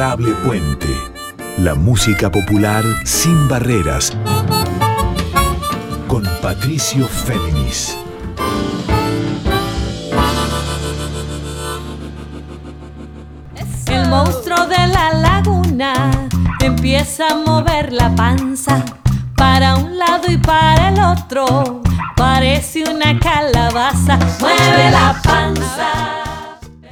Puente. La música popular sin barreras. Con Patricio Féminis. El monstruo de la laguna empieza a mover la panza para un lado y para el otro. Parece una calabaza, mueve la panza.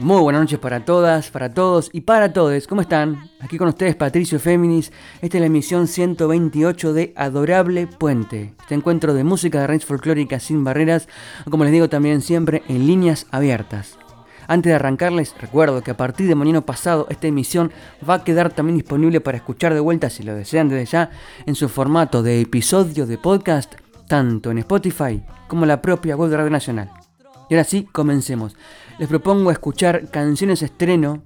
Muy buenas noches para todas, para todos y para todos. ¿Cómo están? Aquí con ustedes Patricio Féminis. Esta es la emisión 128 de Adorable Puente. Este encuentro de música de raíz folclórica sin barreras, como les digo también siempre en líneas abiertas. Antes de arrancarles, recuerdo que a partir de mañana pasado esta emisión va a quedar también disponible para escuchar de vuelta si lo desean desde ya en su formato de episodio de podcast, tanto en Spotify como en la propia web de Radio Nacional. Y ahora sí, comencemos. Les propongo escuchar canciones estreno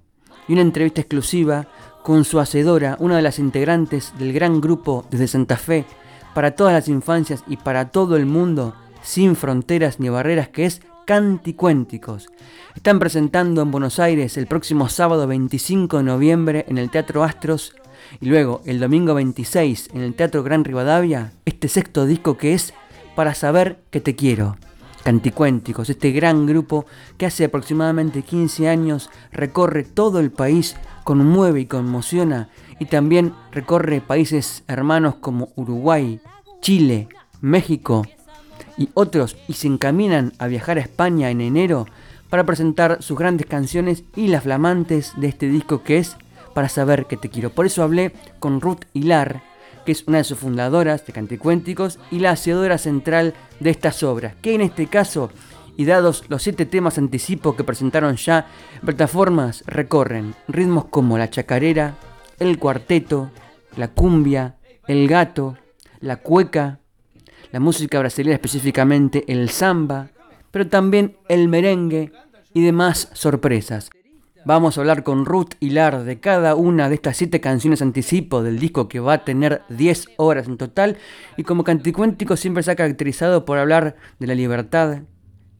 y una entrevista exclusiva con su hacedora, una de las integrantes del gran grupo desde Santa Fe, para todas las infancias y para todo el mundo, sin fronteras ni barreras, que es Canticuénticos. Están presentando en Buenos Aires el próximo sábado 25 de noviembre en el Teatro Astros y luego el domingo 26 en el Teatro Gran Rivadavia este sexto disco que es Para saber que te quiero. Canticuénticos, este gran grupo que hace aproximadamente 15 años recorre todo el país, conmueve y conmociona y también recorre países hermanos como Uruguay, Chile, México y otros y se encaminan a viajar a España en enero para presentar sus grandes canciones y las flamantes de este disco que es Para saber que te quiero. Por eso hablé con Ruth Hilar, que es una de sus fundadoras de Canticuénticos y la hacedora central de estas obras, que en este caso, y dados los siete temas anticipo que presentaron ya, plataformas recorren ritmos como la chacarera, el cuarteto, la cumbia, el gato, la cueca, la música brasileña específicamente el samba, pero también el merengue y demás sorpresas. Vamos a hablar con Ruth Hilar de cada una de estas siete canciones anticipo del disco que va a tener 10 horas en total y como Canticuéntico siempre se ha caracterizado por hablar de la libertad,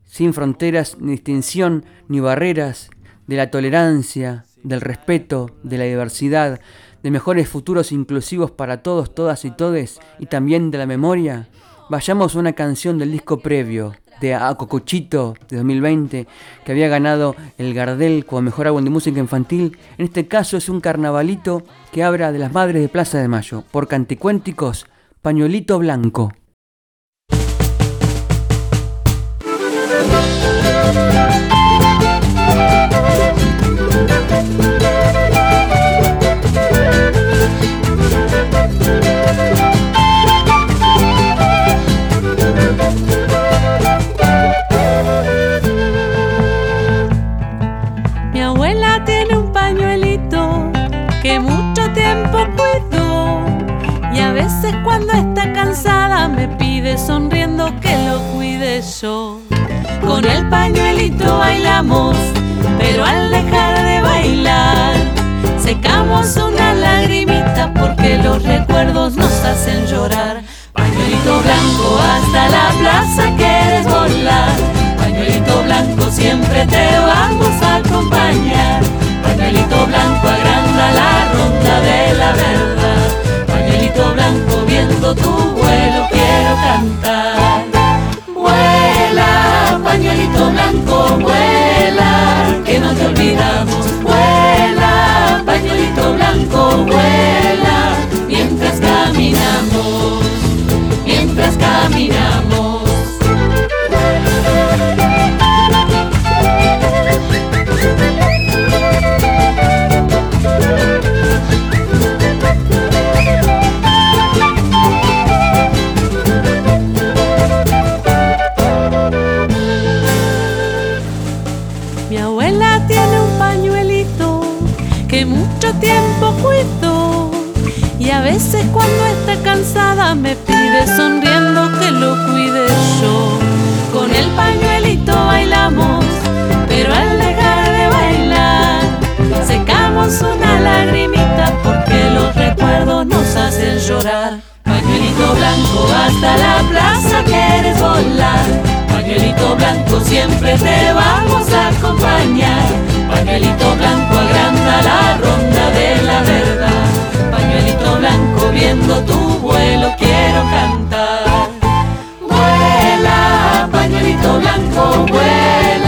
sin fronteras ni distinción ni barreras, de la tolerancia, del respeto, de la diversidad, de mejores futuros inclusivos para todos, todas y todes y también de la memoria. Vayamos a una canción del disco previo, de A Cocochito de 2020, que había ganado el Gardel como mejor álbum de música infantil. En este caso es un carnavalito que habla de las madres de Plaza de Mayo, por Canticuénticos, Pañuelito Blanco. Con el pañuelito bailamos, pero al dejar de bailar secamos una lagrimita porque los recuerdos nos hacen llorar. Pañuelito blanco hasta la plaza quieres volar. Pañuelito blanco siempre te vamos a acompañar. Pañuelito blanco agranda la ronda de la verdad. Pañuelito blanco viendo tu vuelo quiero cantar. Pañuelito blanco, vuela, que no te olvidamos. Vuela, pañuelito blanco, vuela, mientras caminamos, mientras caminamos. Veces cuando está cansada me pide sonriendo que lo cuide yo. Con el pañuelito bailamos, pero al dejar de bailar secamos una lagrimita porque los recuerdos nos hacen llorar. Pañuelito blanco hasta la plaza quieres volar. Pañuelito blanco siempre te vamos a acompañar. Pañuelito blanco agranda la ronda de la blanco viendo tu vuelo quiero cantar. Vuela, pañuelito blanco, vuela.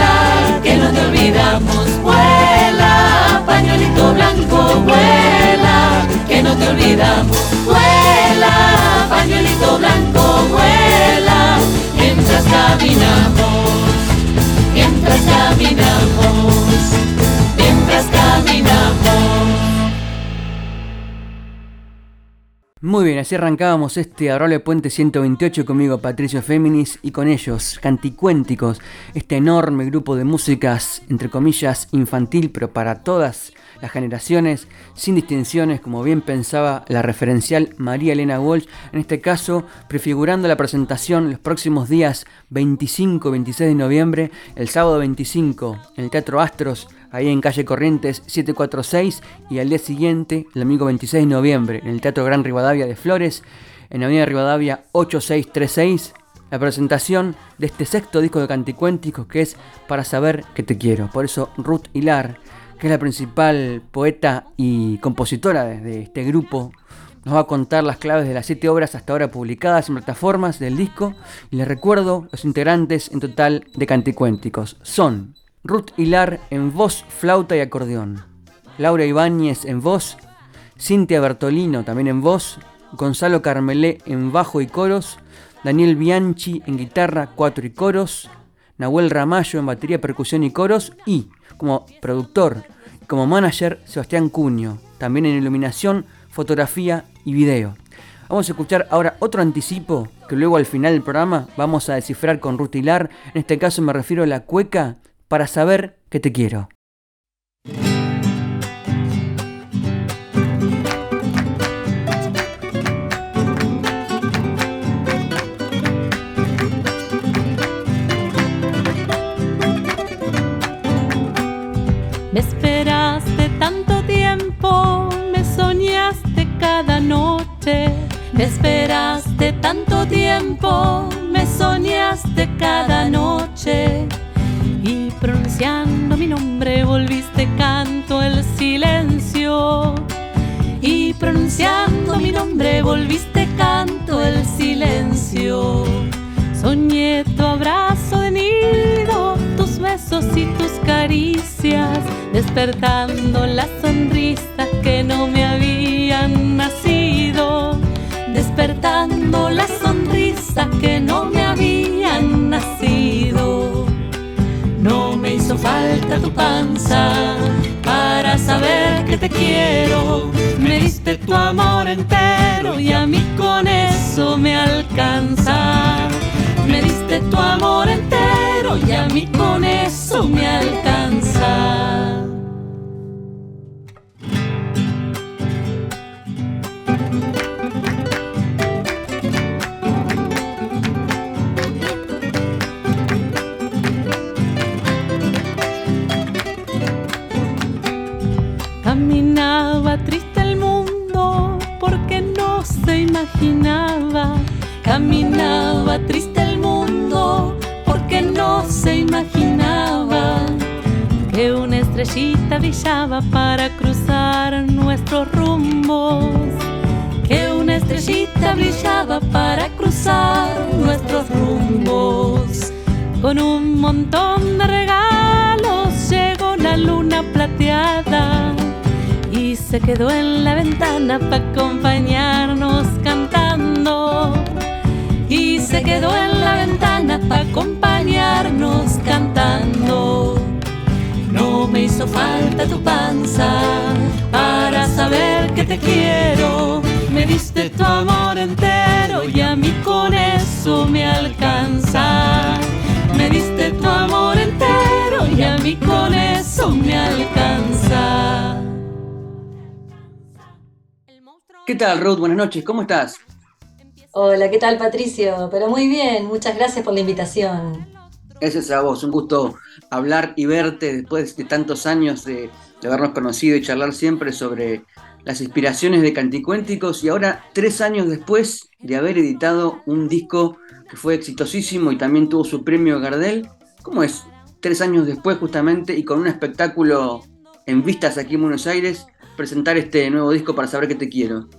Muy bien, así arrancábamos este Adorable Puente 128 conmigo Patricio Féminis y con ellos Canticuénticos, este enorme grupo de músicas, entre comillas, infantil, pero para todas las generaciones, sin distinciones, como bien pensaba la referencial María Elena Walsh, en este caso prefigurando la presentación los próximos días 25 26 de noviembre, el sábado 25 en el Teatro Astros, ahí en calle Corrientes 746 y al día siguiente, el domingo 26 de noviembre, en el Teatro Gran Rivadavia de Flores, en Avenida Rivadavia 8636, la presentación de este sexto disco de Canticuénticos que es Para saber que te quiero. Por eso Ruth Hilar, que es la principal poeta y compositora de este grupo, nos va a contar las claves de las siete obras hasta ahora publicadas en plataformas del disco y les recuerdo los integrantes en total de Canticuénticos. Son Ruth Hilar en voz, flauta y acordeón. Laura Ibáñez en voz. Cintia Bertolino también en voz. Gonzalo Carmelé en bajo y coros. Daniel Bianchi en guitarra, cuatro y coros. Nahuel Ramallo en batería, percusión y coros. Y como productor y como manager, Sebastián Cuño. También en iluminación, fotografía y video. Vamos a escuchar ahora otro anticipo que luego al final del programa vamos a descifrar con Ruth Hilar. En este caso me refiero a la cueca para saber que te quiero. Me esperaste tanto tiempo, me soñaste cada noche. Me esperaste tanto tiempo, me soñaste cada noche pronunciando mi nombre volviste canto el silencio. Y pronunciando mi nombre volviste canto el silencio. Soñé tu abrazo de nido, tus besos y tus caricias, despertando las sonrisas que no me habían nacido, despertando las sonrisas que no me habían nacido. No me hizo falta tu panza para saber que te quiero. Me diste tu amor entero y a mí con eso me alcanza. Me diste tu amor entero y a mí con eso me alcanza. Imaginaba. Caminaba triste el mundo porque no se imaginaba que una estrellita brillaba para cruzar nuestros rumbos. Que una estrellita brillaba para cruzar nuestros rumbos. Con un montón de regalos llegó la luna plateada y se quedó en la ventana para acompañarnos se quedó en la ventana para acompañarnos cantando. No me hizo falta tu panza para saber que te quiero. Me diste tu amor entero y a mí con eso me alcanza. Me diste tu amor entero y a mí con eso me alcanza. ¿Qué tal, Ruth? Buenas noches, ¿cómo estás? Hola, ¿qué tal, Patricio? Pero muy bien, muchas gracias por la invitación. Gracias a vos, un gusto hablar y verte después de tantos años de, de habernos conocido y charlar siempre sobre las inspiraciones de Canticuénticos y ahora tres años después de haber editado un disco que fue exitosísimo y también tuvo su premio Gardel. ¿Cómo es? Tres años después justamente y con un espectáculo en vistas aquí en Buenos Aires, presentar este nuevo disco para saber que te quiero.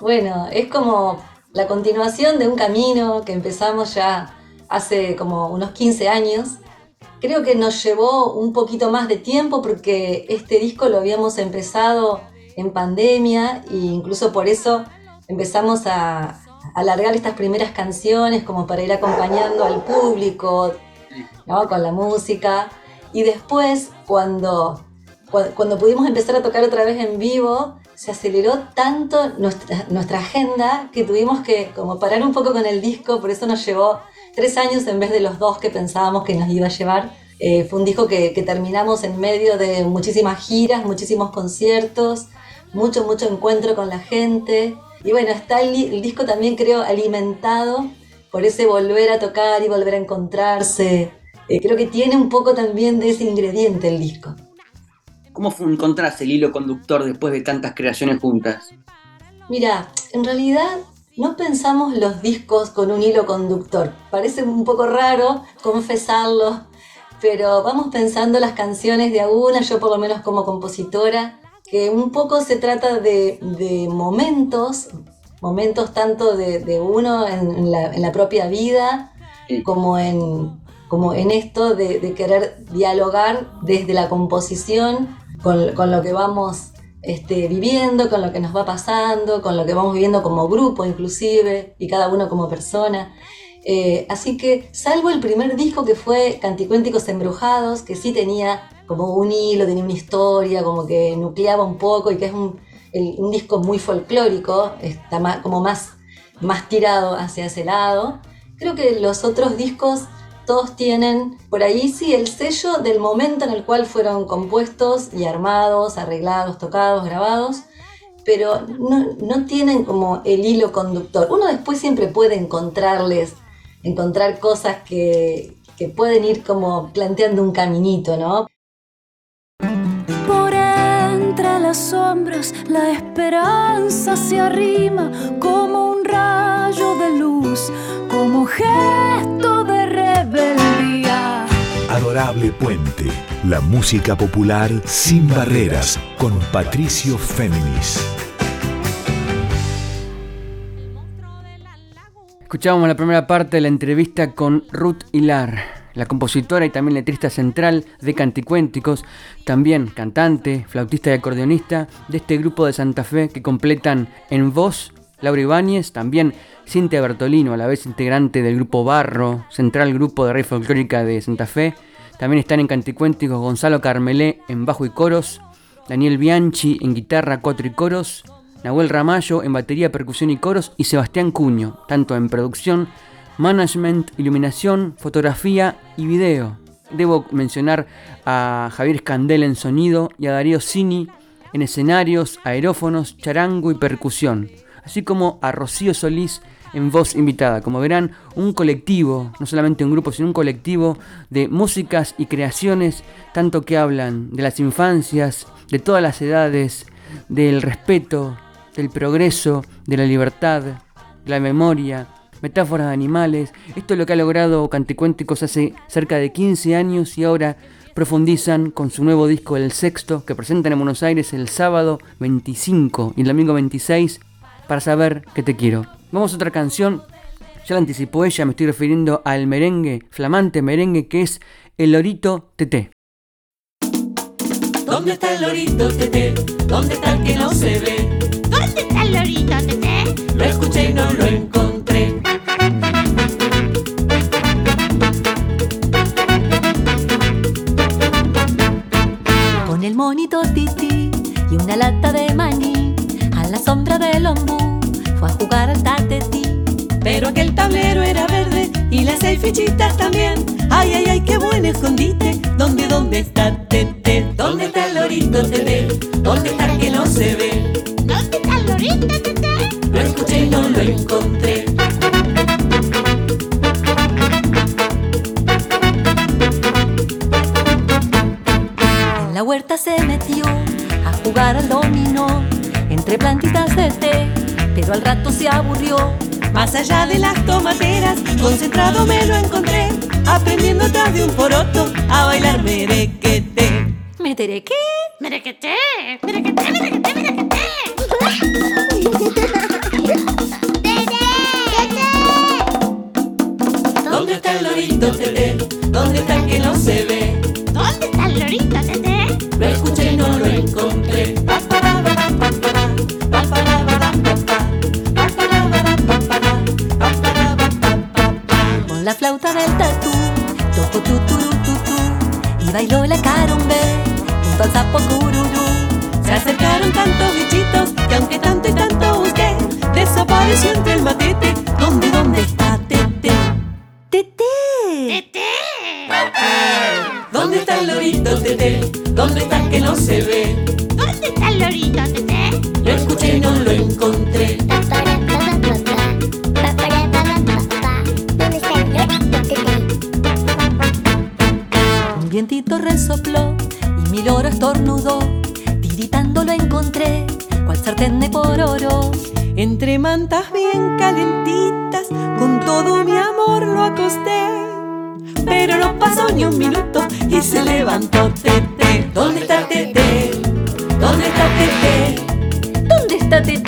Bueno, es como la continuación de un camino que empezamos ya hace como unos 15 años Creo que nos llevó un poquito más de tiempo porque este disco lo habíamos empezado en pandemia e incluso por eso empezamos a, alargar estas primeras canciones como para ir acompañando al público con la música. Y después, cuando, cuando pudimos empezar a tocar otra vez en vivo, se aceleró tanto nuestra, nuestra agenda que tuvimos que como parar un poco con el disco, por eso nos llevó tres años en vez de los dos que pensábamos que nos iba a llevar. Eh, fue un disco que, terminamos en medio de muchísimas giras, muchísimos conciertos, mucho, mucho encuentro con la gente. Y bueno, está el, disco también creo alimentado por ese volver a tocar y volver a encontrarse. Eh, creo que tiene un poco también de ese ingrediente el disco. ¿Cómo encontraste el hilo conductor después de tantas creaciones juntas? Mira, en realidad no pensamos los discos con un hilo conductor. Parece un poco raro confesarlo, pero vamos pensando las canciones de alguna, yo por lo menos como compositora, que un poco se trata de, momentos, momentos tanto de, uno en, la, propia vida como en, como en esto de, querer dialogar desde la composición con, lo que vamos este, viviendo, con lo que nos va pasando, con lo que vamos viviendo como grupo inclusive y cada uno como persona. Eh, así que, salvo el primer disco que fue Canticuénticos Embrujados, que sí tenía como un hilo, tenía una historia, como que nucleaba un poco y que es un, disco muy folclórico, está como más, más tirado hacia ese lado. Creo que los otros discos todos tienen por ahí sí el sello del momento en el cual fueron compuestos y armados, arreglados, tocados, grabados, pero no, no tienen como el hilo conductor. Uno después siempre puede encontrarles, encontrar cosas que, que pueden ir como planteando un caminito, ¿no? las sombras la esperanza se arrima como un rayo de luz, como gesto. Puente, la música popular sin barreras, con Patricio Féminis. Escuchábamos la primera parte de la entrevista con Ruth Hilar la compositora y también letrista central de Canticuénticos, también cantante, flautista y acordeonista de este grupo de Santa Fe que completan en voz Laura Ibáñez, también Cintia Bertolino, a la vez integrante del grupo Barro, central grupo de rey folclórica de Santa Fe. También están en Canticuénticos Gonzalo Carmelé en bajo y coros, Daniel Bianchi en guitarra, cuatro y coros, Nahuel Ramallo en batería, percusión y coros y Sebastián Cuño, tanto en producción management, iluminación, fotografía y video. Debo mencionar a Javier Scandel en sonido y a Darío Cini en escenarios, aerófonos, charango y percusión, así como a Rocío Solís en voz invitada. Como verán, un colectivo, no solamente un grupo, sino un colectivo de músicas y creaciones, tanto que hablan de las infancias, de todas las edades, del respeto, del progreso, de la libertad, de la memoria, metáforas de animales. Esto es lo que ha logrado Canticuénticos hace cerca de 15 años y ahora profundizan con su nuevo disco El Sexto que presentan en Buenos Aires el sábado 25 y el domingo 26 para saber que te quiero. Vamos a otra canción, ya la anticipó ella, me estoy refiriendo al merengue, flamante merengue que es El Lorito Tete. ¿Dónde está el lorito tete? ¿Dónde está el que no se ve? ¿Dónde está el lorito tete? Lo escuché y no lo encontré. el monito titi y una lata de maní a la sombra del ombú Pero aquel tablero era verde y las seis fichitas también. Ay, ay, ay, qué buen escondite. ¿Dónde, dónde está Tete? ¿Dónde está el lorito Tete? ¿Dónde está que no se ve? ¿Dónde está el lorito Tete? Lo escuché y no lo encontré. la huerta se metió a jugar al dominó entre plantitas de té, pero al rato se aburrió. Más allá de las tomateras, concentrado me lo encontré, aprendiendo atrás de un poroto a bailar merequete. ¿Merequete? Merequete, merequete, merequete, merequete. ¿Dónde está el lorito, Tete? ¿Dónde ¿Dónde está que no se ve? ¿Dónde está el lorito, Tete? La flauta del tatú, tocó tu turu tu tu y bailó la carumbe junto al sapo cururú. Se acercaron tantos bichitos que aunque tanto y tanto busqué, desapareció entre el matete. ¿Dónde, dónde está Tete? ¡Tete! ¡Tete! ¿Dónde está el lorito Tete? ¿Dónde está que no se ve? ¿Dónde está el lorito, Tete? Lo escuché y no lo encontré. Mantas bien calentitas, con todo mi amor lo acosté. Pero no pasó ni un minuto y se levantó Tete. ¿Dónde está Tete? ¿Dónde está Tete? ¿Dónde está Tete?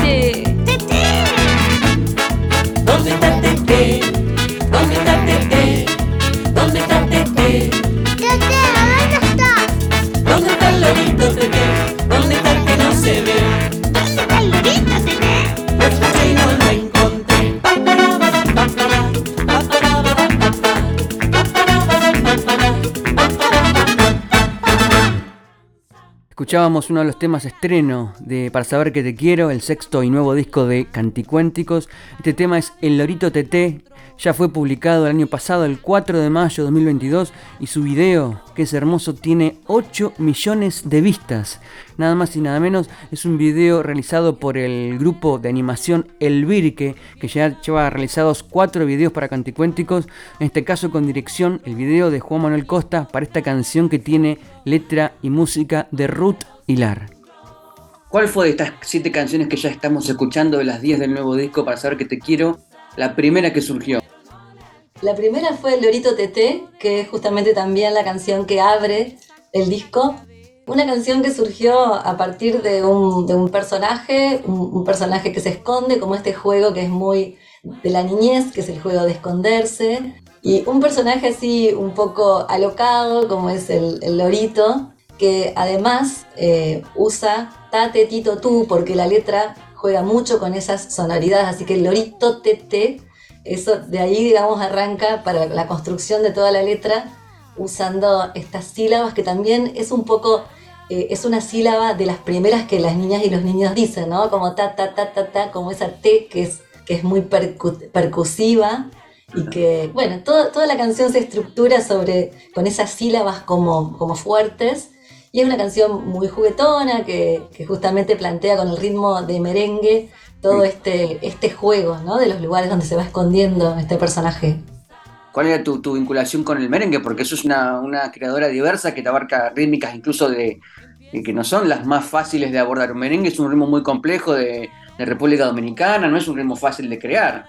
Escuchábamos uno de los temas estreno de Para saber que te quiero, el sexto y nuevo disco de Canticuénticos. Este tema es El Lorito TT, ya fue publicado el año pasado, el 4 de mayo de 2022, y su video, que es hermoso, tiene 8 millones de vistas. Nada más y nada menos, es un video realizado por el grupo de animación El Virque, que ya lleva realizados 4 videos para Canticuénticos, en este caso con dirección el video de Juan Manuel Costa para esta canción que tiene letra y música de Ruth Hilar. ¿Cuál fue de estas 7 canciones que ya estamos escuchando de las 10 del nuevo disco para saber que te quiero? La primera que surgió. La primera fue El Lorito Tete, que es justamente también la canción que abre el disco. Una canción que surgió a partir de un, personaje, un, personaje que se esconde, como este juego que es muy de la niñez, que es el juego de esconderse. Y un personaje así un poco alocado, como es el, el lorito, que además eh, usa tate, tito, tú, porque la letra juega mucho con esas sonoridades, así que el lorito, tete, eso de ahí, digamos, arranca para la construcción de toda la letra, usando estas sílabas que también es un poco, eh, es una sílaba de las primeras que las niñas y los niños dicen, ¿no? Como ta, ta, ta, ta, ta, como esa T que es, que es muy percu- percusiva y que, bueno, todo- toda la canción se estructura sobre, con esas sílabas como, como fuertes. Y es una canción muy juguetona que, que justamente plantea con el ritmo de merengue todo este, este juego, ¿no? De los lugares donde se va escondiendo este personaje. ¿Cuál era tu, tu vinculación con el merengue? Porque eso es una, una creadora diversa que te abarca rítmicas incluso de, de que no son las más fáciles de abordar. Un merengue es un ritmo muy complejo de, de República Dominicana, no es un ritmo fácil de crear.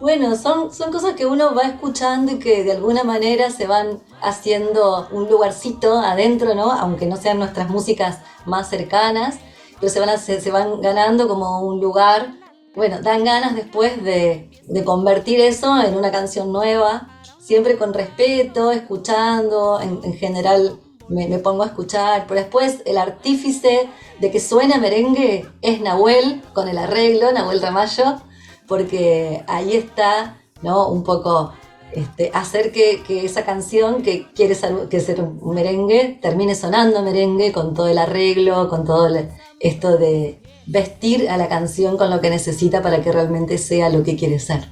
Bueno, son, son cosas que uno va escuchando y que de alguna manera se van haciendo un lugarcito adentro, ¿no? Aunque no sean nuestras músicas más cercanas, pero se van, a- se, van ganando como un lugar. Bueno, dan ganas después de, convertir eso en una canción nueva, siempre con respeto, escuchando, en, en general me, pongo a escuchar, pero después el artífice de que suene merengue es Nahuel con el arreglo, Nahuel Ramallo, porque ahí está, ¿no? Un poco este, hacer que, que esa canción que quiere ser, que ser un merengue termine sonando merengue con todo el arreglo, con todo el- esto de vestir a la canción con lo que necesita para que realmente sea lo que quiere ser.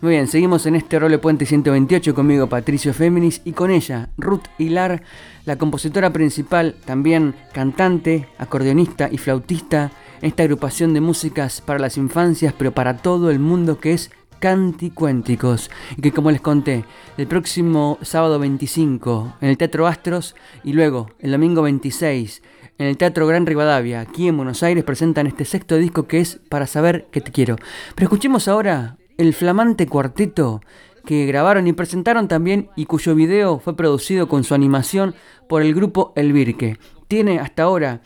Muy bien, seguimos en este Role Puente 128 conmigo Patricio Féminis y con ella Ruth Hilar, la compositora principal, también cantante, acordeonista y flautista esta agrupación de músicas para las infancias, pero para todo el mundo que es Canticuénticos. Y que como les conté, el próximo sábado 25 en el Teatro Astros y luego el domingo 26 en el Teatro Gran Rivadavia, aquí en Buenos Aires, presentan este sexto disco que es Para saber que te quiero. Pero escuchemos ahora el flamante cuarteto que grabaron y presentaron también y cuyo video fue producido con su animación por el grupo El Virque. Tiene hasta ahora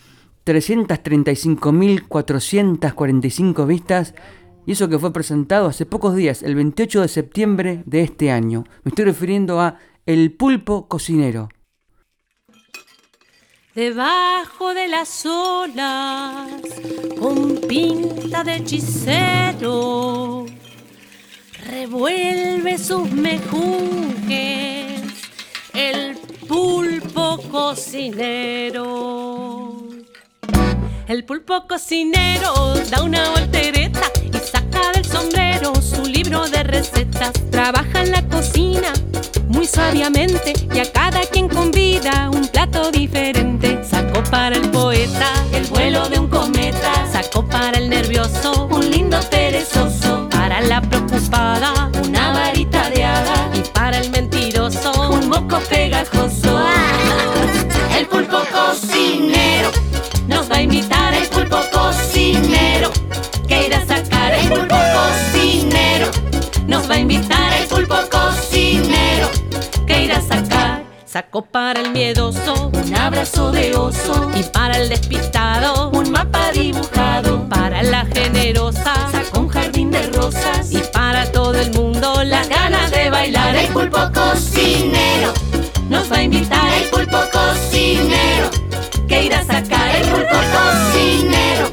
335.445 vistas y eso que fue presentado hace pocos días, el 28 de septiembre de este año. Me estoy refiriendo a El pulpo cocinero. Debajo de las olas, con pinta de hechicero, revuelve sus mejunjes el pulpo cocinero. El pulpo cocinero da una voltereta y saca del sombrero su libro de recetas. Trabaja en la cocina muy sabiamente y a cada quien convida un plato diferente. Sacó para el poeta el vuelo de un cometa. Sacó para el nervioso un lindo perezoso. Para la preocupada una varita de hada. Y para el mentiroso un moco pegajoso. Invitar el pulpo cocinero que irá a sacar sacó para el miedoso un abrazo de oso y para el despistado un mapa dibujado para la generosa sacó un jardín de rosas y para todo el mundo las ganas de bailar el pulpo cocinero nos va a invitar el pulpo cocinero que irá a sacar el pulpo cocinero.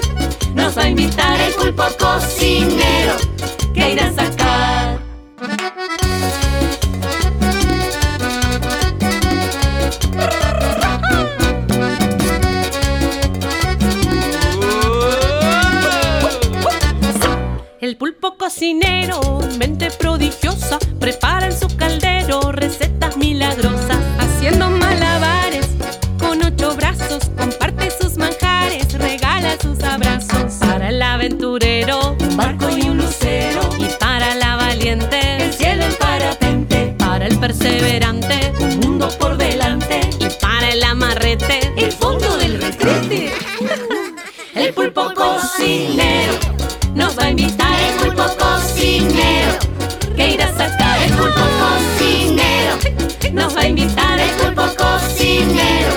Nos va a invitar el pulpo cocinero que irá a sacar. Cocinero, mente prodigiosa, prepara en su caldero recetas milagrosas, haciendo malabares con ocho brazos, comparte sus manjares, regala sus abrazos. Para el aventurero, un barco y pulpo cocinero. Nos va a invitar el pulpo cocinero.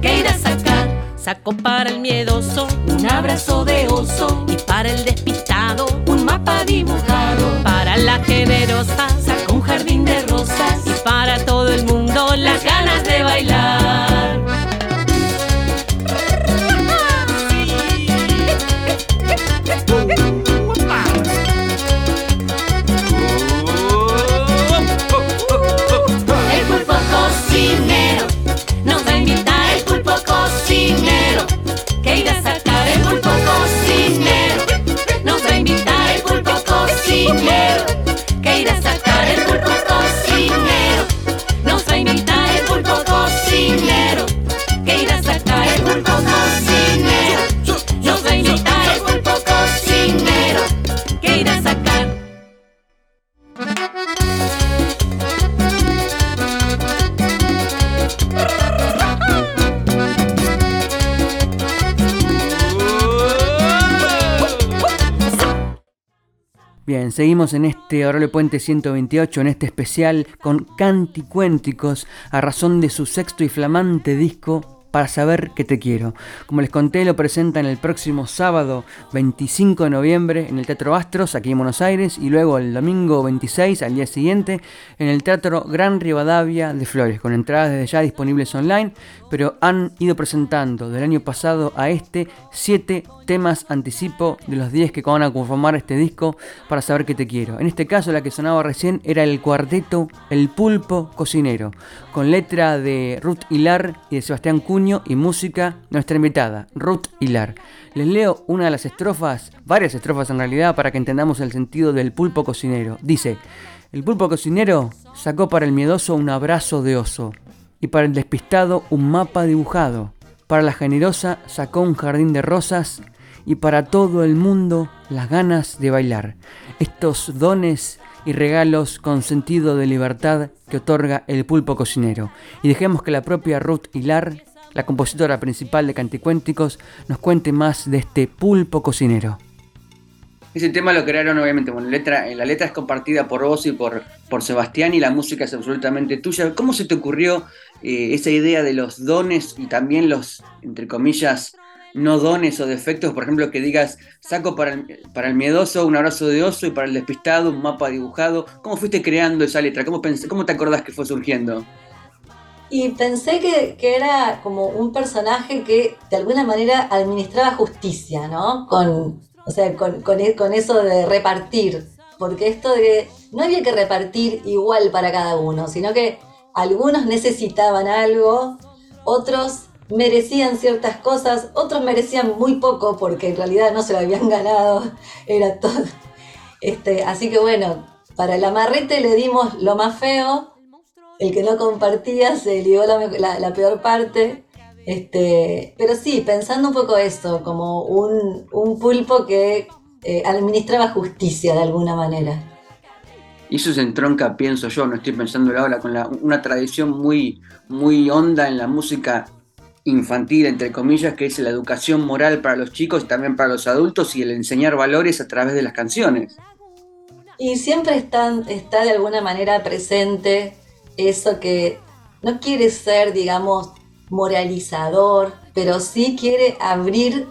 Que irá a sacar sacó para el miedoso un abrazo de oso. Y para el despistado un mapa dibujado. Para la generosa Seguimos en este Aurelio Puente 128, en este especial con canticuénticos a razón de su sexto y flamante disco para saber que te quiero. Como les conté, lo presentan el próximo sábado 25 de noviembre en el Teatro Astros, aquí en Buenos Aires, y luego el domingo 26, al día siguiente, en el Teatro Gran Rivadavia de Flores, con entradas desde ya disponibles online, pero han ido presentando del año pasado a este 7 temas anticipo de los 10 que van a conformar este disco para saber que te quiero. En este caso, la que sonaba recién era el cuarteto El Pulpo Cocinero, con letra de Ruth Hilar y de Sebastián Y música nuestra invitada, Ruth Hilar. Les leo una de las estrofas, varias estrofas en realidad, para que entendamos el sentido del pulpo cocinero. Dice, el pulpo cocinero sacó para el miedoso un abrazo de oso y para el despistado un mapa dibujado. Para la generosa sacó un jardín de rosas y para todo el mundo las ganas de bailar. Estos dones y regalos con sentido de libertad que otorga el pulpo cocinero. Y dejemos que la propia Ruth Hilar, la compositora principal de Canticuénticos, nos cuente más de este pulpo cocinero. Ese tema lo crearon obviamente, bueno, letra, la letra es compartida por vos y por, por Sebastián y la música es absolutamente tuya. ¿Cómo se te ocurrió eh, esa idea de los dones y también los, entre comillas, no dones o defectos, por ejemplo, que digas, saco para el, para el miedoso un abrazo de oso y para el despistado un mapa dibujado. ¿Cómo fuiste creando esa letra? ¿Cómo, cómo te acordás que fue surgiendo? Y pensé que, que, era como un personaje que de alguna manera administraba justicia, ¿no? Con, o sea, con, e, con eso de repartir. Porque esto de no había que repartir igual para cada uno, sino que algunos necesitaban algo, otros merecían ciertas cosas, otros merecían muy poco porque en realidad no se lo habían ganado, era todo. Este, así que bueno, para el amarrete le dimos lo más feo, el que no compartía se lió la, la, la peor parte. Este, pero sí, pensando un poco esto, como un, un pulpo que eh, administraba justicia de alguna manera. Y eso se entronca, pienso yo, no estoy pensando ahora, con la, una tradición muy, muy honda en la música infantil, entre comillas, que es la educación moral para los chicos y también para los adultos y el enseñar valores a través de las canciones. Y siempre está, está de alguna manera presente eso que no quiere ser, digamos, moralizador, pero sí quiere abrir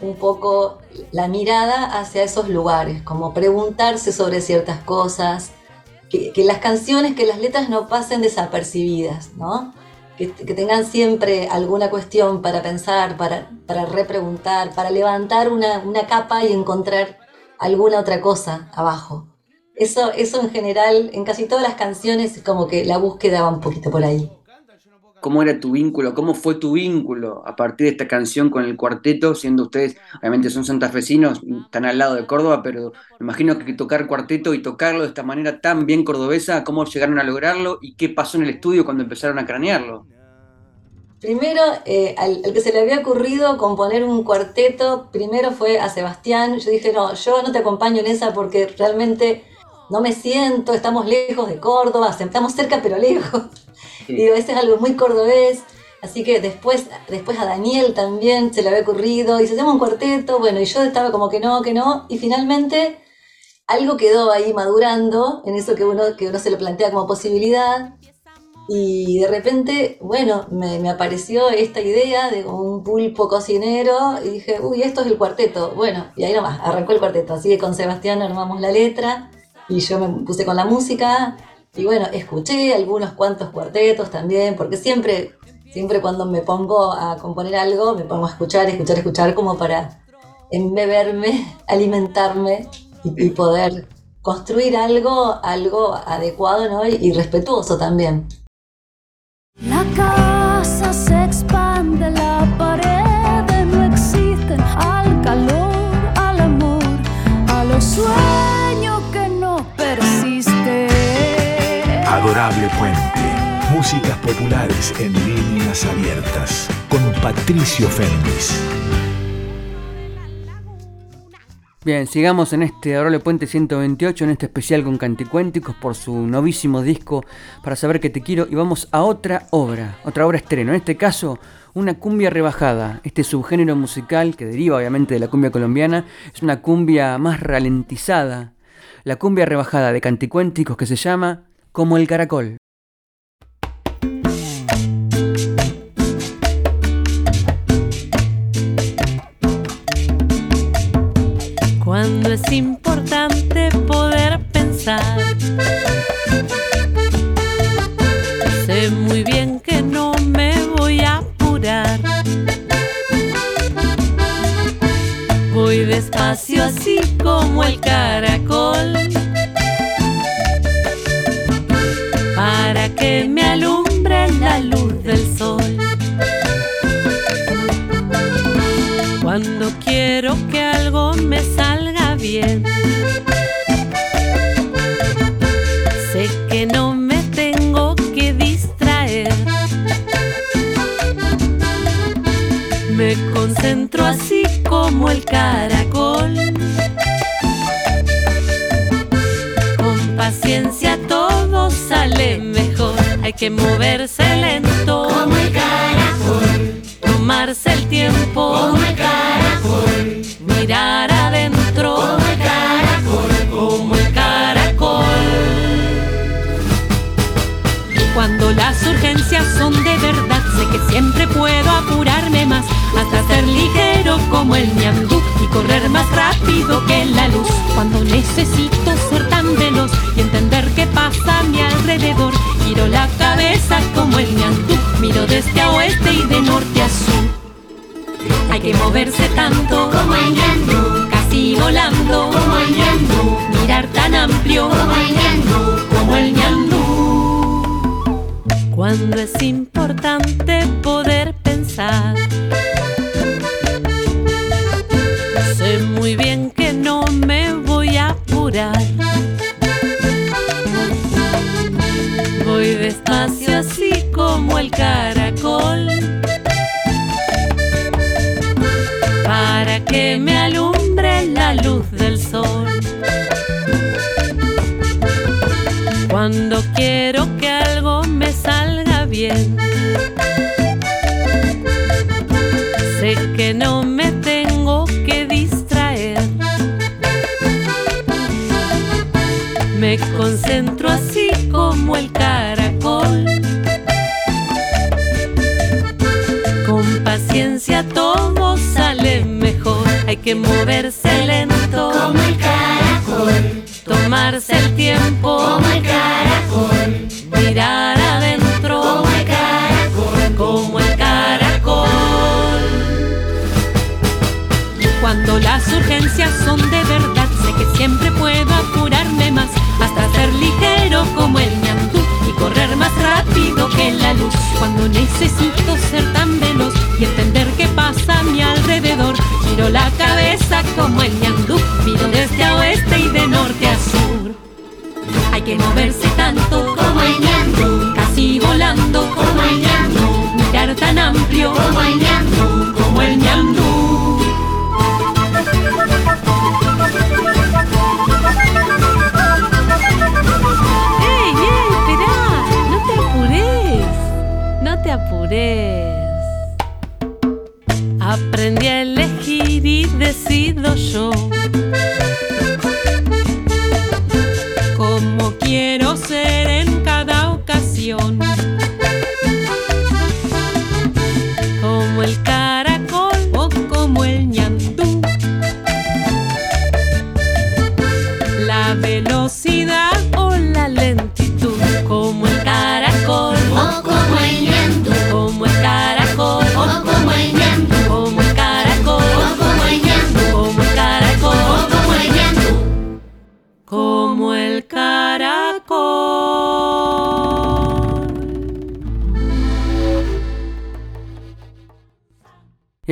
un poco la mirada hacia esos lugares, como preguntarse sobre ciertas cosas, que, que las canciones, que las letras no pasen desapercibidas, ¿no? Que, que, tengan siempre alguna cuestión para pensar, para, para repreguntar, para levantar una, una, capa y encontrar alguna otra cosa abajo. Eso, eso en general, en casi todas las canciones, como que la búsqueda va un poquito por ahí. ¿Cómo era tu vínculo? ¿Cómo fue tu vínculo a partir de esta canción con el cuarteto? Siendo ustedes, obviamente son santafesinos, están al lado de Córdoba, pero me imagino que tocar cuarteto y tocarlo de esta manera tan bien cordobesa, ¿cómo llegaron a lograrlo y qué pasó en el estudio cuando empezaron a cranearlo? Primero, eh, al, al, que se le había ocurrido componer un cuarteto, primero fue a Sebastián. Yo dije, no, yo no te acompaño en esa porque realmente no me siento, estamos lejos de Córdoba, estamos cerca pero lejos. Sí. Digo, ese es algo muy cordobés. Así que después, después a Daniel también se le había ocurrido, y se llama un cuarteto, bueno, y yo estaba como que no, que no, y finalmente algo quedó ahí madurando en eso que uno, que uno se lo plantea como posibilidad, y de repente, bueno, me, me, apareció esta idea de un pulpo cocinero y dije, uy, esto es el cuarteto. Bueno, y ahí nomás, arrancó el cuarteto. Así que con Sebastián armamos la letra y yo me puse con la música y bueno, escuché algunos cuantos cuartetos también, porque siempre, siempre cuando me pongo a componer algo, me pongo a escuchar, escuchar, escuchar como para embeberme, alimentarme y, poder construir algo, algo adecuado ¿no? y, respetuoso también. La casa se expande, Adorable Puente. Músicas populares en líneas abiertas. Con Patricio Fernández. Bien, sigamos en este Adorable Puente 128, en este especial con Canticuénticos por su novísimo disco Para Saber Que Te Quiero. Y vamos a otra obra, otra obra estreno. En este caso, una cumbia rebajada. Este subgénero musical, que deriva obviamente de la cumbia colombiana, es una cumbia más ralentizada. La cumbia rebajada de Canticuénticos que se llama Como el Caracol. cuando es importante poder pensar. Sé muy bien que no me voy a apurar. Voy despacio así como el caracol. Así como el caracol. Con paciencia todo sale mejor. Hay que moverse lento. Como el caracol. Tomarse el tiempo. Como el caracol. Mirar adentro. Como el caracol. Como el caracol. Cuando las urgencias son de verdad, que siempre puedo apurarme más hasta ser ligero el ñandú y correr más rápido que la luz. Cuando necesito ser tan veloz y entender qué pasa a mi alrededor, giro la cabeza como el ñandú, miro desde a oeste y de norte a sur. Hay que moverse tanto como el ñandú, casi volando como el ñandú, mirar tan amplio como el ñandú, como el ñandú. Cuando es importante poder pensar. Sé muy bien que no me voy a apurar. Voy despacio así como el caracol. Para que me alumbre la luz del sol. Cuando quiero que que no me tengo que distraer. Me concentro así como el caracol. Con paciencia todo sale mejor. Hay que moverse lento. como el caracol, Tomarse el tiempo. como el caracol, Mirar adentro. Necesito ser tan veloz y entender qué pasa a mi alrededor, giro la cabeza como el ñandú, miro desde a oeste y de norte a sur. Hay que moverse tanto como el ñandú, casi volando como el ñandú, mirar tan amplio como el ñandú.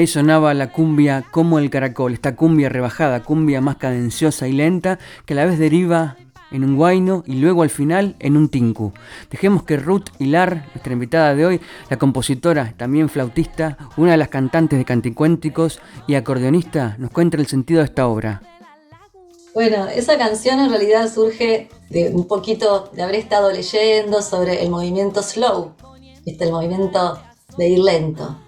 Sonaba la cumbia como el caracol, esta cumbia rebajada, cumbia más cadenciosa y lenta, que a la vez deriva en un guayno y luego al final en un tinku. Dejemos que Ruth Hilar, nuestra invitada de hoy, la compositora, también flautista, una de las cantantes de Canticuénticos y acordeonista, nos cuente el sentido de esta obra. Bueno, esa canción en realidad surge de un poquito de haber estado leyendo sobre el movimiento slow, el movimiento de ir lento.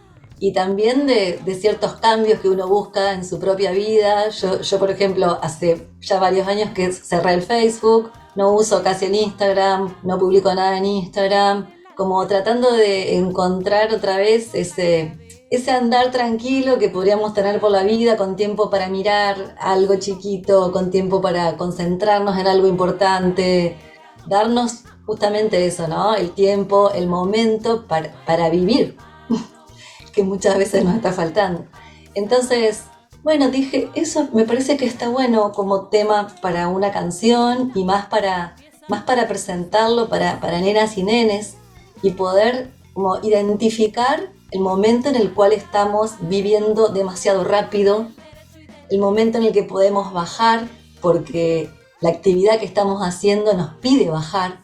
Y también de, de ciertos cambios que uno busca en su propia vida. Yo, yo, por ejemplo, hace ya varios años que cerré el Facebook, no uso casi el Instagram, no publico nada en Instagram, como tratando de encontrar otra vez ese, ese andar tranquilo que podríamos tener por la vida, con tiempo para mirar algo chiquito, con tiempo para concentrarnos en algo importante, darnos justamente eso, ¿no? El tiempo, el momento para, para vivir, que muchas veces nos está faltando. Entonces, bueno, dije, eso me parece que está bueno como tema para una canción y más para, más para presentarlo para, para nenas y nenes y poder como identificar el momento en el cual estamos viviendo demasiado rápido, el momento en el que podemos bajar porque la actividad que estamos haciendo nos pide bajar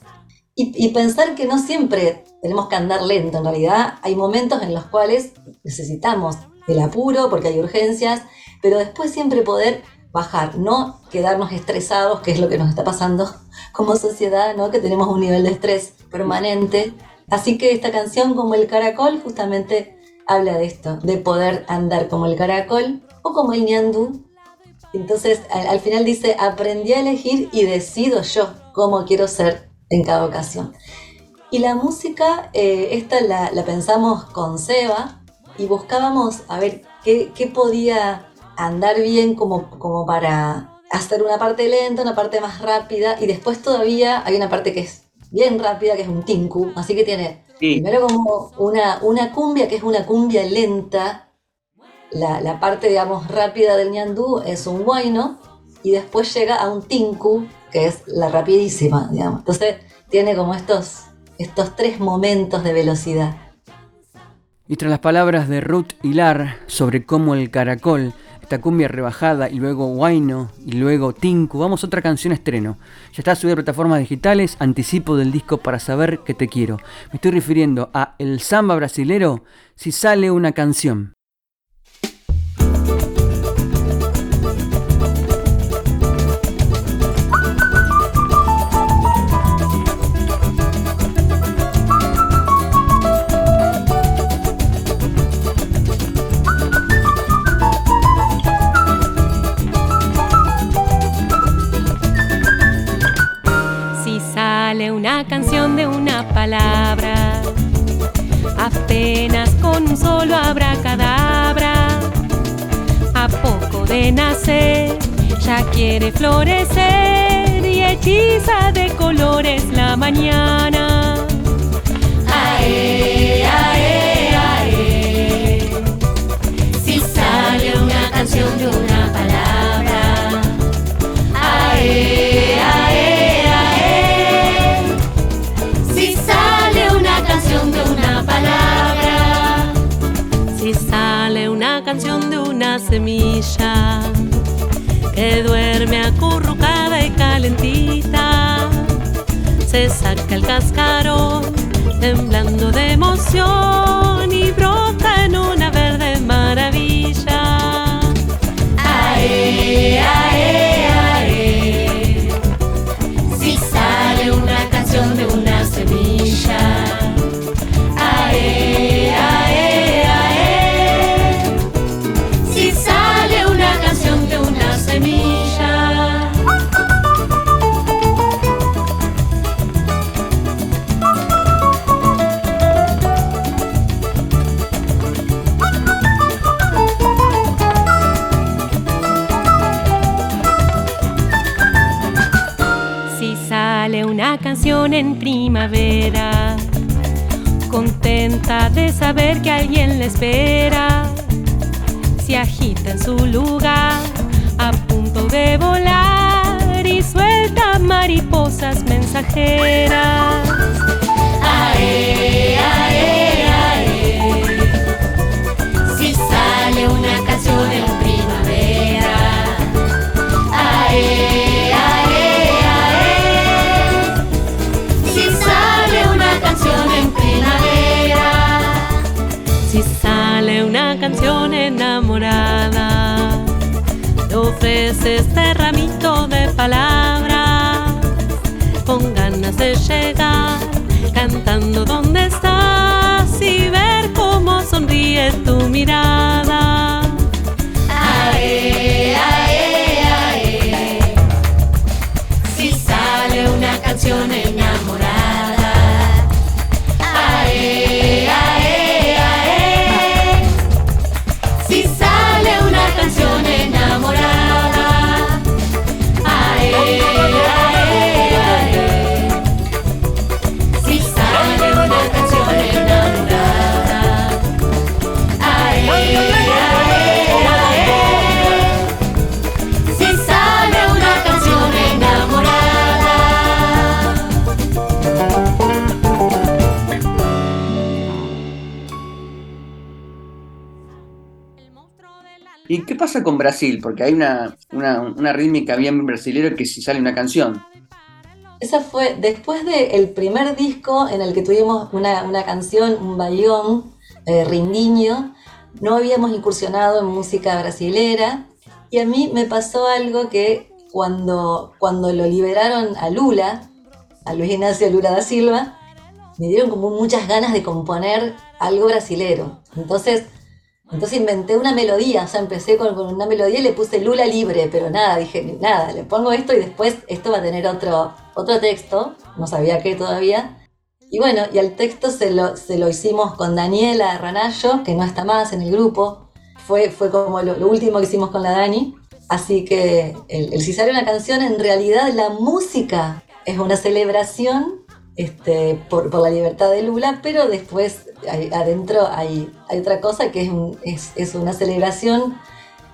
y, y, pensar que no siempre tenemos que andar lento, en realidad hay momentos en los cuales necesitamos el apuro porque hay urgencias, pero después siempre poder bajar, no quedarnos estresados, que es lo que nos está pasando como sociedad, ¿no? que tenemos un nivel de estrés permanente. Así que esta canción como el caracol justamente habla de esto, de poder andar como el caracol o como el ñandú. Entonces al, al final dice, aprendí a elegir y decido yo cómo quiero ser en cada ocasión. Y la música, eh, esta la, la, pensamos con Seba y buscábamos a ver qué, qué podía andar bien como, como para hacer una parte lenta, una parte más rápida. Y después todavía hay una parte que es bien rápida, que es un tinku, así que tiene primero como una, una cumbia que es una cumbia lenta, la, la parte digamos rápida del ñandú es un guayno. Y después llega a un tinku que es la rapidísima, digamos. Entonces tiene como estos, estos tres momentos de velocidad. Y tras las palabras de Ruth Hilar sobre cómo el caracol, esta cumbia rebajada y luego Huayno y luego Tinku, vamos a otra canción estreno. Ya está subida a plataformas digitales, anticipo del disco para saber que te quiero. Me estoy refiriendo a El Samba Brasilero si sale una canción. Palabra, apenas con un solo abracadabra. A poco de nacer, ya quiere florecer y hechiza de colores la mañana. Ae, ae. Que duerme acurrucada y calentita, se saca el cascarón temblando de emoción en primavera, contenta de saber que alguien la espera, se agita en su lugar, a punto de volar y suelta mariposas mensajeras. Ofrece este ramito de palabras. Con ganas de llegar. Cantando dónde estás y ver cómo sonríe tu mirada. Con Brasil? Porque hay una, una, rítmica bien brasilera que si sale una canción. Esa fue después del primer disco en el que tuvimos una, una canción, un bayón, eh, no habíamos incursionado en música brasilera y a mí me pasó algo que cuando, cuando lo liberaron a Lula, a Luis Ignacio Lula da Silva, me dieron como muchas ganas de componer algo brasilero. Entonces, entonces inventé una melodía, o sea, empecé con, con una melodía y le puse Lula libre, pero nada, dije, nada, le pongo esto y después esto va a tener otro, otro texto, no sabía qué todavía. Y bueno, y al texto se lo, se lo hicimos con Daniela Ranallo, que no está más en el grupo. fue, fue como lo, lo último que hicimos con la Dani. Así que el, el sale una canción, en realidad la música es una celebración este, por, por la libertad de Lula, pero después hay- adentro hay, hay otra cosa que es, un- es, es una celebración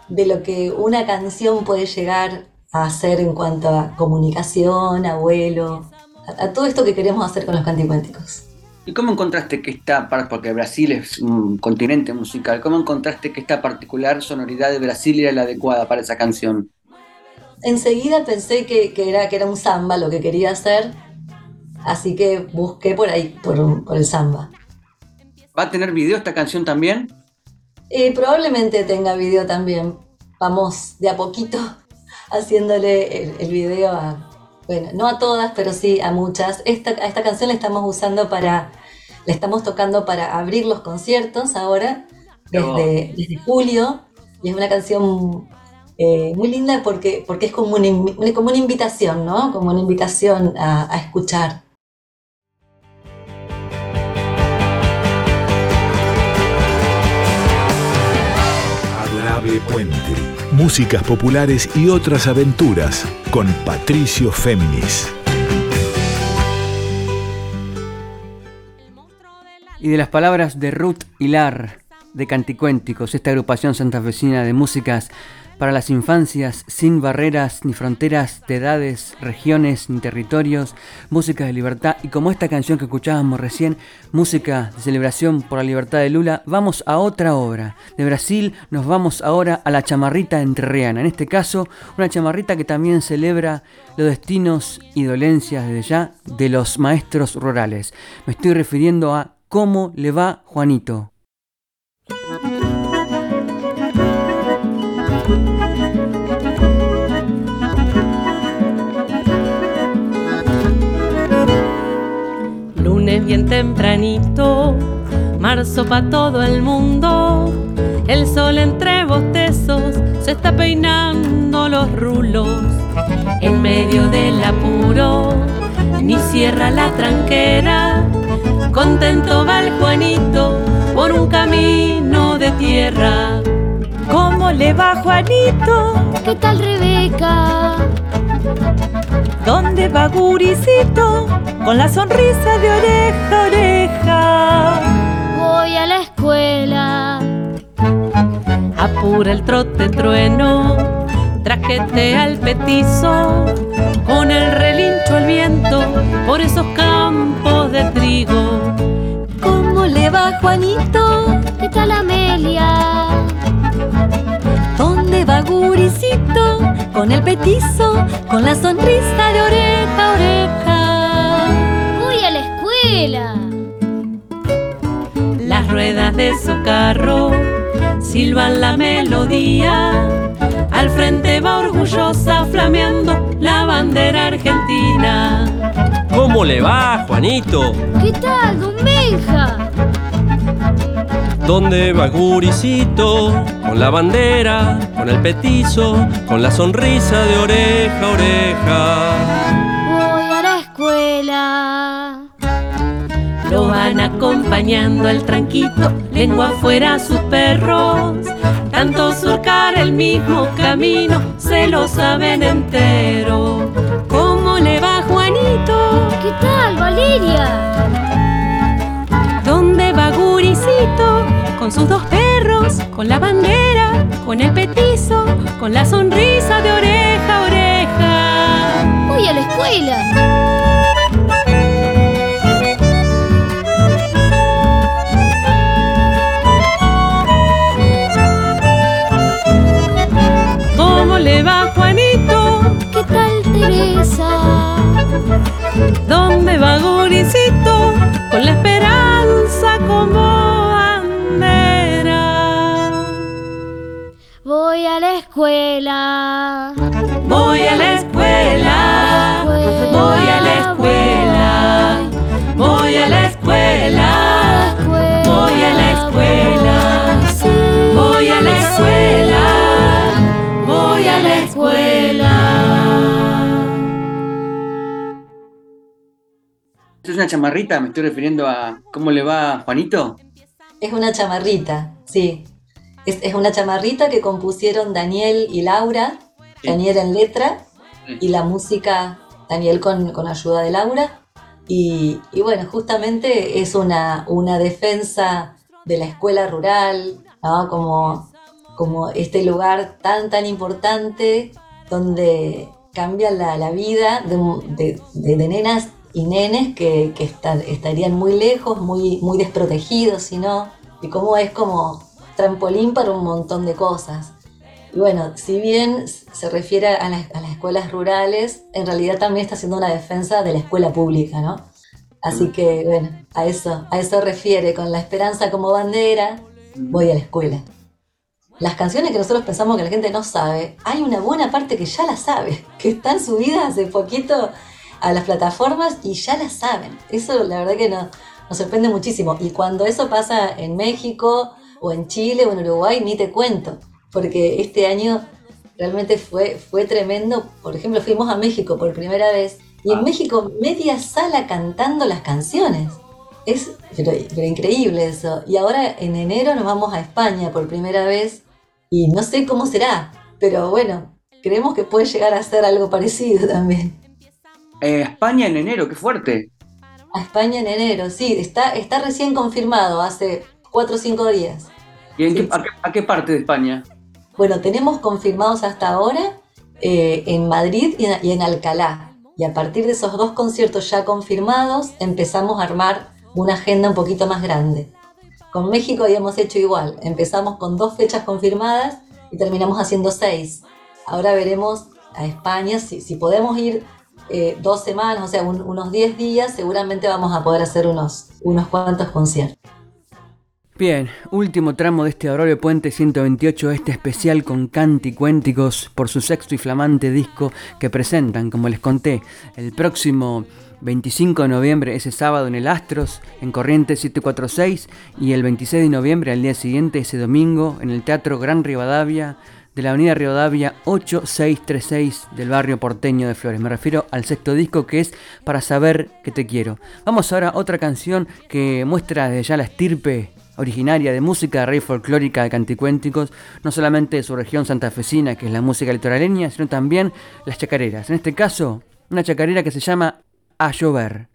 de lo que una canción puede llegar a hacer en cuanto a comunicación, abuelo, a, a todo esto que queremos hacer con los canticuénticos. ¿Y cómo encontraste que esta, porque Brasil es un continente musical, cómo encontraste que esta particular sonoridad de Brasil era la adecuada para esa canción? Enseguida pensé que, que era, que era un samba lo que quería hacer, así que busqué por ahí, por, el samba. ¿Va a tener video esta canción también? Eh, probablemente tenga video también. Vamos de a poquito haciéndole el, el video a, bueno, no a todas, pero sí a muchas. Esta, a esta canción la estamos usando para, la estamos tocando para abrir los conciertos ahora, desde, desde julio. Y es una canción eh, muy linda porque, porque es como una, como una invitación, ¿no? Como una invitación a, a escuchar. Músicas populares y otras aventuras con Patricio Féminis. Y de las palabras de Ruth Hilar de Canticuénticos, esta agrupación santafesina de músicas para las infancias sin barreras ni fronteras de edades, regiones ni territorios, música de libertad y como esta canción que escuchábamos recién, música de celebración por la libertad de Lula, vamos a otra obra. De Brasil nos vamos ahora a la chamarrita entrerriana, en este caso una chamarrita que también celebra los destinos y dolencias desde ya de los maestros rurales. Me estoy refiriendo a ¿Cómo le va Juanito? Lunes bien tempranito, marzo pa' todo el mundo. El sol entre bostezos se está peinando los rulos. En medio del apuro, ni cierra la tranquera. Contento va el Juanito por un camino de tierra. ¿Cómo le va Juanito? ¿Qué tal Rebeca? ¿Dónde va Guricito? Con la sonrisa de oreja a oreja. Voy a la escuela. Apura el trote trueno, trajete al petizo, con el relincho al viento, por esos campos de trigo. ¿Cómo le va Juanito? ¿Qué tal Amelia? ¿Dónde va Guricito? Con el petizo, con la sonrisa de oreja a oreja. Voy a la escuela. Las ruedas de su carro silban la melodía. Al frente va orgullosa flameando la bandera argentina. ¿Cómo le va, Juanito? ¿Qué tal, don Benja? ¿Dónde va Guricito? Con la bandera, con el petizo, con la sonrisa de oreja a oreja. Voy a la escuela. Lo van acompañando al tranquito, lengua afuera sus perros. Tanto surcar el mismo camino, se lo saben entero. ¿Cómo le va Juanito? ¿Qué tal, Valeria? ¿Dónde va Guricito? Con sus dos perros, con la bandera, con el petizo, con la sonrisa de oreja a oreja. Voy a la escuela. ¿Cómo le va Juanito? ¿Qué tal, Teresa? ¿Dónde va Guricito? Con la esperanza como la escuela. Voy a la escuela, voy a la escuela, voy a la escuela, voy a la escuela, voy a la escuela, voy a la escuela. ¿Esto es una chamarrita? Me estoy refiriendo a ¿Cómo le va Juanito? Es una chamarrita, sí. Es, es una chamarrita que compusieron Daniel y Laura, Daniel en letra y la música Daniel con, con ayuda de Laura. Y, y bueno, justamente es una, una defensa de la escuela rural, ¿no? como, como este lugar tan, tan importante donde cambia la, la vida de, de- nenas y nenes que, que estar- estarían muy lejos, muy, muy desprotegidos, si no, y cómo es como trampolín para un montón de cosas. Y bueno, si bien se refiere a las, a las escuelas rurales, en realidad también está haciendo una defensa de la escuela pública, ¿no? Así que, bueno, a eso, a eso refiere, con la esperanza como bandera, voy a la escuela. Las canciones que nosotros pensamos que la gente no sabe, hay una buena parte que ya la sabe, que están subidas hace poquito a las plataformas y ya la saben. Eso la verdad que no, nos sorprende muchísimo. Y cuando eso pasa en México o en Chile o en Uruguay, ni te cuento, porque este año realmente fue, fue tremendo. Por ejemplo, fuimos a México por primera vez y en México media sala cantando las canciones. Es pero, pero increíble eso. Y ahora en enero nos vamos a España por primera vez y no sé cómo será, pero bueno, creemos que puede llegar a ser algo parecido también. Eh, España en enero, qué fuerte. A España en enero, sí, está, está recién confirmado, hace cuatro o cinco días. ¿Y en Sí, qué, a, qué, a qué parte de España? Bueno, tenemos confirmados hasta ahora eh, en Madrid y en, y en Alcalá. Y a partir de esos dos conciertos ya confirmados, empezamos a armar una agenda un poquito más grande. Con México habíamos hecho igual. Empezamos con dos fechas confirmadas y terminamos haciendo seis. Ahora veremos a España si, si podemos ir eh, dos semanas, o sea, un- unos 10 días, seguramente vamos a poder hacer unos, unos cuantos conciertos. Bien, último tramo de este Aurelio Puente 128, este especial con canticuénticos por su sexto y flamante disco que presentan, como les conté, el próximo 25 de noviembre, ese sábado en el Astros, en Corrientes 746, y el 26 de noviembre, al día siguiente, ese domingo, en el Teatro Gran Rivadavia, de la Avenida Rivadavia 8636 del barrio porteño de Flores. Me refiero al sexto disco que es Para saber que te quiero. Vamos ahora a otra canción que muestra desde ya la estirpe originaria de música de rey folclórica de canticuénticos, no solamente de su región santafesina, que es la música litoraleña, sino también las chacareras. En este caso, una chacarera que se llama A llover.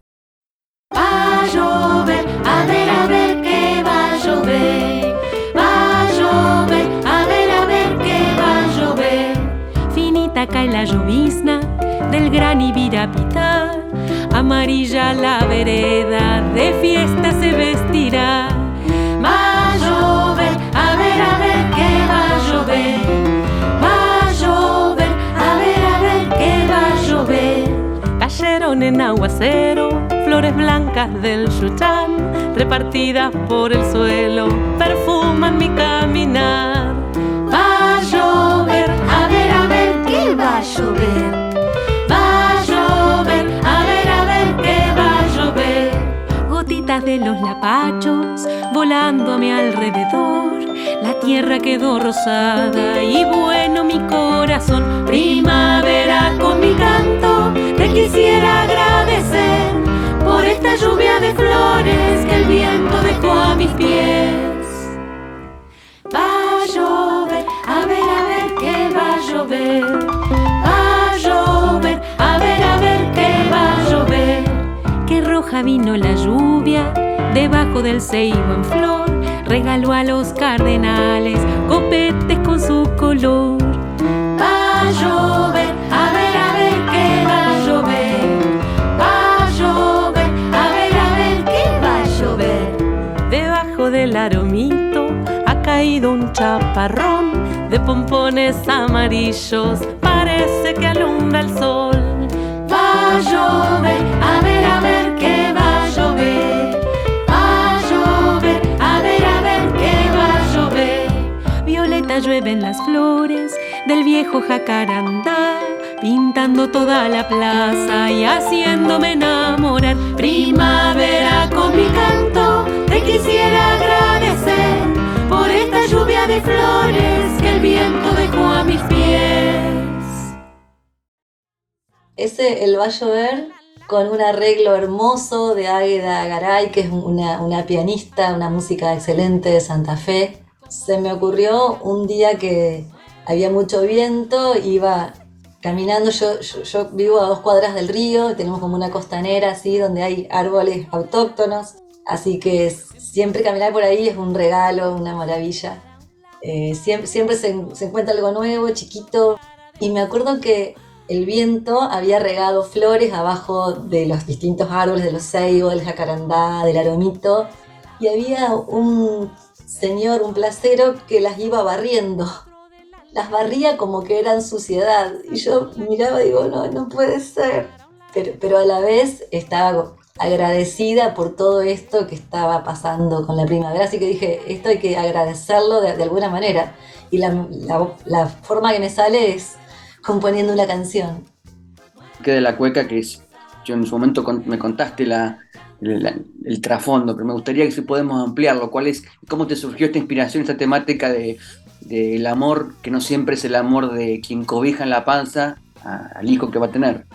A llover, a ver, a ver qué va a llover. Va a llover, a ver, a ver qué va a llover. Finita cae la llovizna del gran Ibirapitá. Amarilla la vereda, de fiesta se vestirá. En aguacero flores blancas del yuchán, repartidas por el suelo, perfuman mi caminar. Va a llover, a ver, a ver qué va a llover. De los lapachos volando a mi alrededor. La tierra quedó rosada y bueno mi corazón. Primavera con mi canto, te quisiera agradecer por esta lluvia de flores que el viento dejó a mis pies. Va a llover, a ver, a ver qué va a llover. Vino la lluvia debajo del ceibo en flor. Regaló a los cardenales copetes con su color. Va a llover, a ver, a ver qué va a llover. Va a llover, a ver, a ver qué va a llover. Debajo del aromito ha caído un chaparrón de pompones amarillos. Parece que alumbra el sol. A llover, a ver, a ver qué va a llover. A llover, a ver, a ver qué va a llover. Violeta llueve en las flores del viejo jacarandá, pintando toda la plaza y haciéndome enamorar. Primavera con mi canto, te quisiera agradecer por esta lluvia de flores que el viento dejó a mis pies. Ese El Va a llover con un arreglo hermoso de Águeda Garay, que es una, una pianista, una música excelente de Santa Fe. se me ocurrió un día que había mucho viento, iba caminando, yo, yo, yo vivo a dos cuadras del río, tenemos como una costanera así donde hay árboles autóctonos, así que siempre caminar por ahí es un regalo, una maravilla. Eh, siempre, siempre se, se encuentra algo nuevo, chiquito, y me acuerdo que el viento había regado flores abajo de los distintos árboles, de los ceibos, del jacarandá, del aromito, y había un señor, un placero, que las iba barriendo. Las barría como que eran suciedad. Y yo miraba y digo, no, no puede ser. Pero, pero a la vez estaba agradecida por todo esto que estaba pasando con la primavera. Así que dije, esto hay que agradecerlo de, alguna manera. Y la forma que me sale es componiendo una canción. Que de la cueca, que es, yo en su momento con, me contaste la, el, el, trasfondo, pero me gustaría que si podemos ampliarlo. ¿Cuál es, ¿Cómo te surgió esta inspiración, esta temática del de, amor, que no siempre es el amor de quien cobija en la panza a, al hijo que va a tener?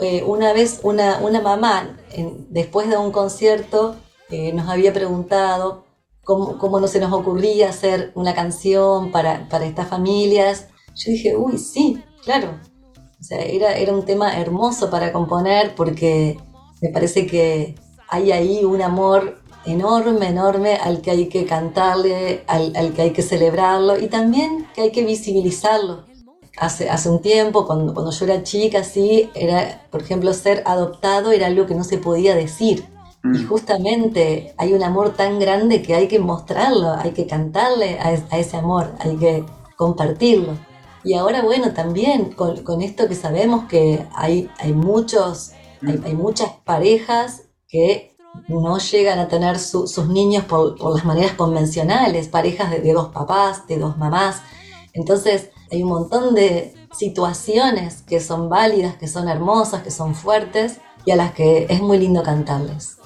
Eh, una vez una, una mamá, en, después de un concierto, eh, nos había preguntado cómo, cómo no se nos ocurría hacer una canción para, para estas familias yo dije, uy, sí, claro. O sea, era, era un tema hermoso para componer porque me parece que hay ahí un amor enorme, enorme al que hay que cantarle, al, al, que hay que celebrarlo y también que hay que visibilizarlo. Hace, hace un tiempo, cuando, cuando yo era chica, sí, era, por ejemplo, ser adoptado era algo que no se podía decir. Mm. Y justamente hay un amor tan grande que hay que mostrarlo, hay que cantarle a, a ese amor, hay que compartirlo. Y ahora, bueno, también con, esto que sabemos que hay, hay, muchos, hay, muchas parejas que no llegan a tener su, sus niños por, por, las maneras convencionales, parejas de, de dos papás, de dos mamás. Entonces, hay un montón de situaciones que son válidas, que son hermosas, que son fuertes y a las que es muy lindo cantarles.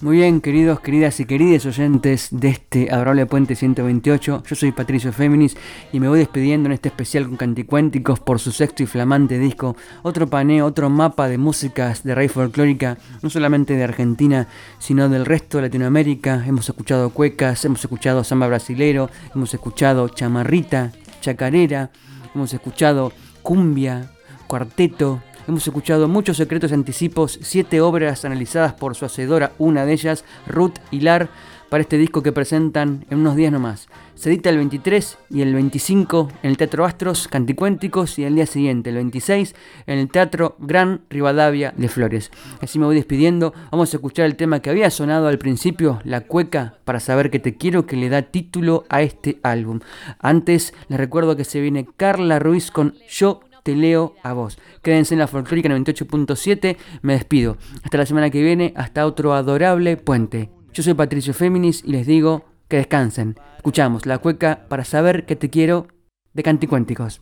Muy bien, queridos, queridas y queridos oyentes de este Adorable Puente 128, yo soy Patricio Féminis y me voy despidiendo en este especial con Canticuénticos por su sexto y flamante disco, otro paneo, otro mapa de músicas de raíz folclórica, no solamente de Argentina, sino del resto de Latinoamérica. Hemos escuchado cuecas, hemos escuchado samba brasilero, hemos escuchado chamarrita, chacarera, hemos escuchado cumbia, cuarteto, Hemos escuchado muchos secretos y anticipos, siete obras analizadas por su hacedora, una de ellas, Ruth Hilar, para este disco que presentan en unos días nomás. Se edita el 23 y el 25 en el Teatro Astros Canticuénticos y el día siguiente, el 26, en el Teatro Gran Rivadavia de Flores. Así me voy despidiendo. Vamos a escuchar el tema que había sonado al principio, La Cueca, para saber que te quiero, que le da título a este álbum. Antes les recuerdo que se viene Carla Ruiz con Yo leo a vos. Quédense en la folclórica 98.7. Me despido. Hasta la semana que viene. Hasta otro adorable puente. Yo soy Patricio Féminis y les digo que descansen. Escuchamos la cueca para saber que te quiero de Canticuénticos.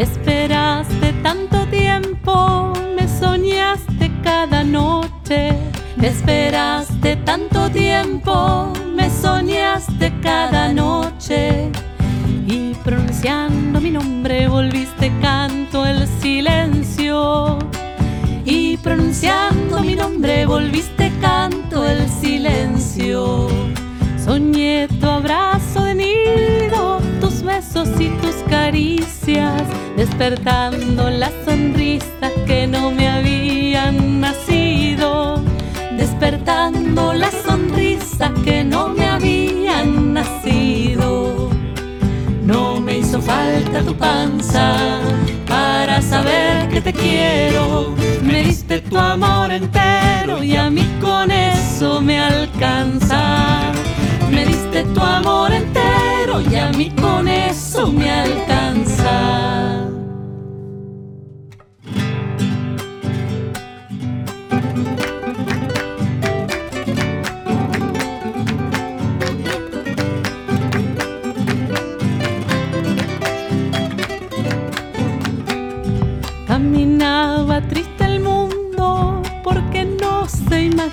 Me Me esperaste tanto tiempo, me soñaste cada noche. Y pronunciando mi nombre volviste canto el silencio. Y pronunciando mi nombre volviste canto el silencio. Soñé tu abrazo de nido, tus besos y tus caricias, despertando las sonrisas que no me nacido, despertando las sonrisas que no me habían nacido. No me hizo falta tu panza para saber que te quiero. Me diste tu amor entero y a mí con eso me alcanza. Me diste tu amor entero y a mí con eso me alcanza.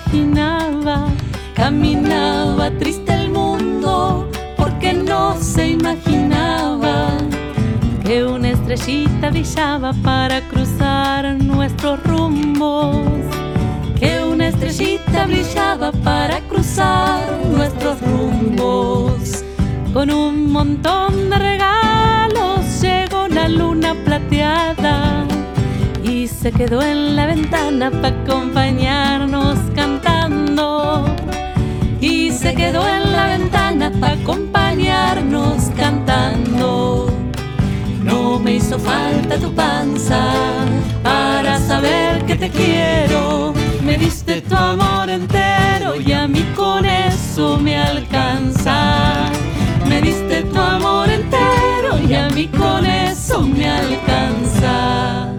imaginaba, caminaba triste el mundo porque no se imaginaba que una estrellita brillaba para cruzar nuestros rumbos, que una estrellita brillaba para cruzar nuestros rumbos. Con un montón de regalos llegó la luna plateada y se quedó en la ventana para acompañarnos cantando. Y se quedó en la ventana para acompañarnos cantando. No me hizo falta tu panza para saber que te quiero. Me diste tu amor entero y a mí con eso me alcanza. Me diste tu amor entero y a mí con eso me alcanza.